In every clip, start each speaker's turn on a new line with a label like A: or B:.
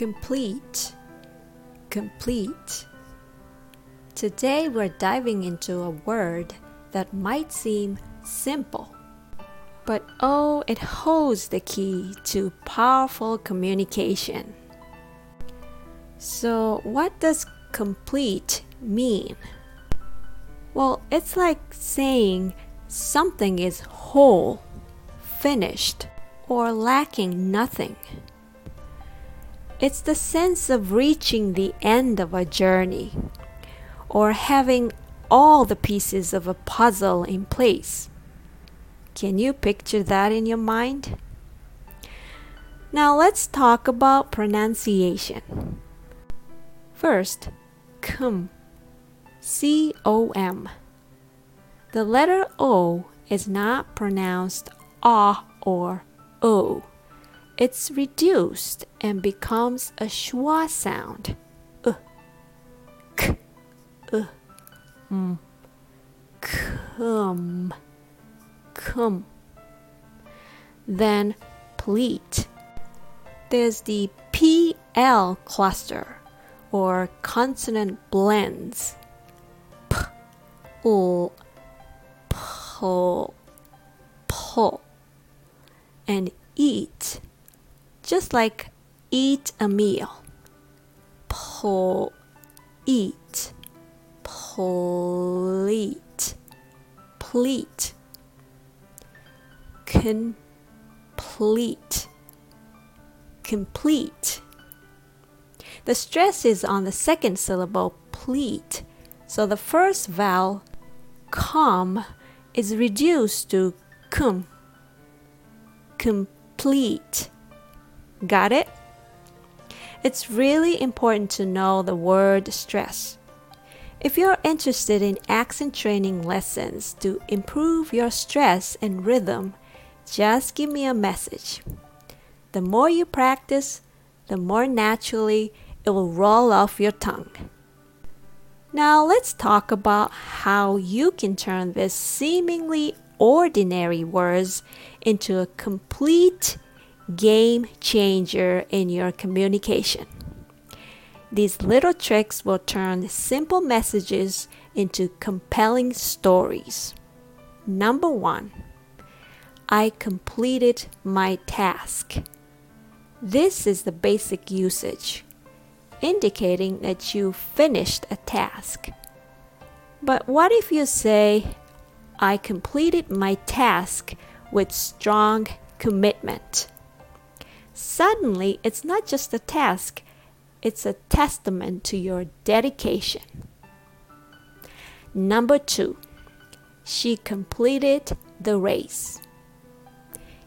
A: Complete. Complete. Today we're diving into a word that might seem simple, but oh, it holds the key to powerful communication. So, what does complete mean? Well, it's like saying something is whole, finished, or lacking nothing. It's the sense of reaching the end of a journey or having all the pieces of a puzzle in place. Can you picture that in your mind? Now let's talk about pronunciation. First, cum. C O M. The letter O is not pronounced ah or o it's reduced and becomes a schwa sound. Uh, k, uh, m, cum, cum. Then pleat. There's the PL cluster or consonant blends. P, l, p, like eat a meal. Po, eat, polite, pleat, complete, complete. The stress is on the second syllable, pleat, so the first vowel, com, is reduced to cum, complete Got it? It's really important to know the word stress. If you're interested in accent training lessons to improve your stress and rhythm, just give me a message. The more you practice, the more naturally it will roll off your tongue. Now, let's talk about how you can turn these seemingly ordinary words into a complete game changer in your communication. These little tricks will turn simple messages into compelling stories. Number one, I completed my task. This is the basic usage, indicating that you finished a task. But what if you say, I completed my task with strong commitment? Suddenly, it's not just a task, it's a testament to your dedication. Number two, she completed the race.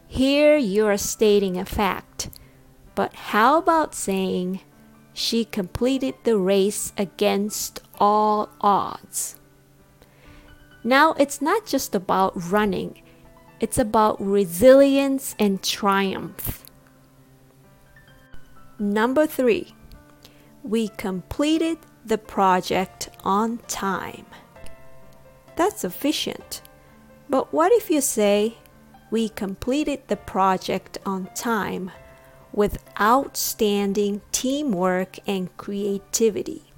A: Here you are stating a fact, but how about saying she completed the race against all odds? Now, it's not just about running, it's about resilience and triumph. Number three, we completed the project on time. That's efficient. But what if you say, we completed the project on time with outstanding teamwork and creativity?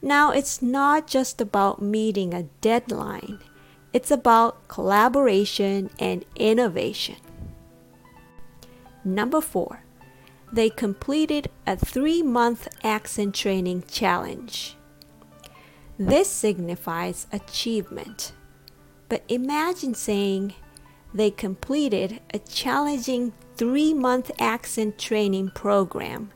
A: Now, it's not just about meeting a deadline, it's about collaboration and innovation. Number four, they completed a three month accent training challenge. This signifies achievement. But imagine saying they completed a challenging three month accent training program,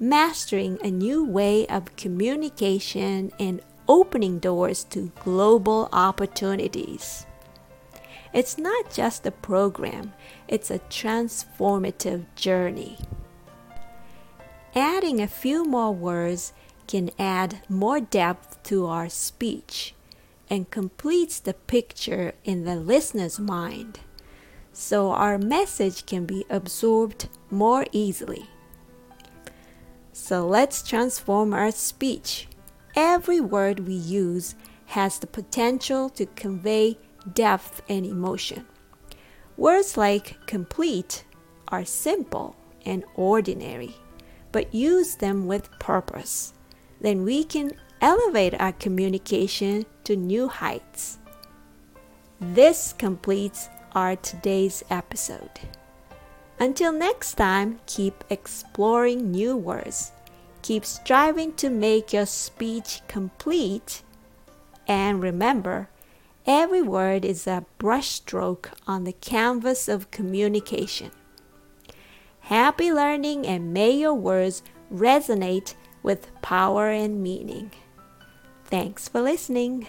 A: mastering a new way of communication and opening doors to global opportunities. It's not just a program, it's a transformative journey. Adding a few more words can add more depth to our speech and completes the picture in the listener's mind, so our message can be absorbed more easily. So let's transform our speech. Every word we use has the potential to convey depth and emotion. Words like complete are simple and ordinary but use them with purpose. Then we can elevate our communication to new heights. This completes our today's episode. Until next time, keep exploring new words. Keep striving to make your speech complete. And remember, every word is a brushstroke on the canvas of communication. Happy learning and may your words resonate with power and meaning. Thanks for listening.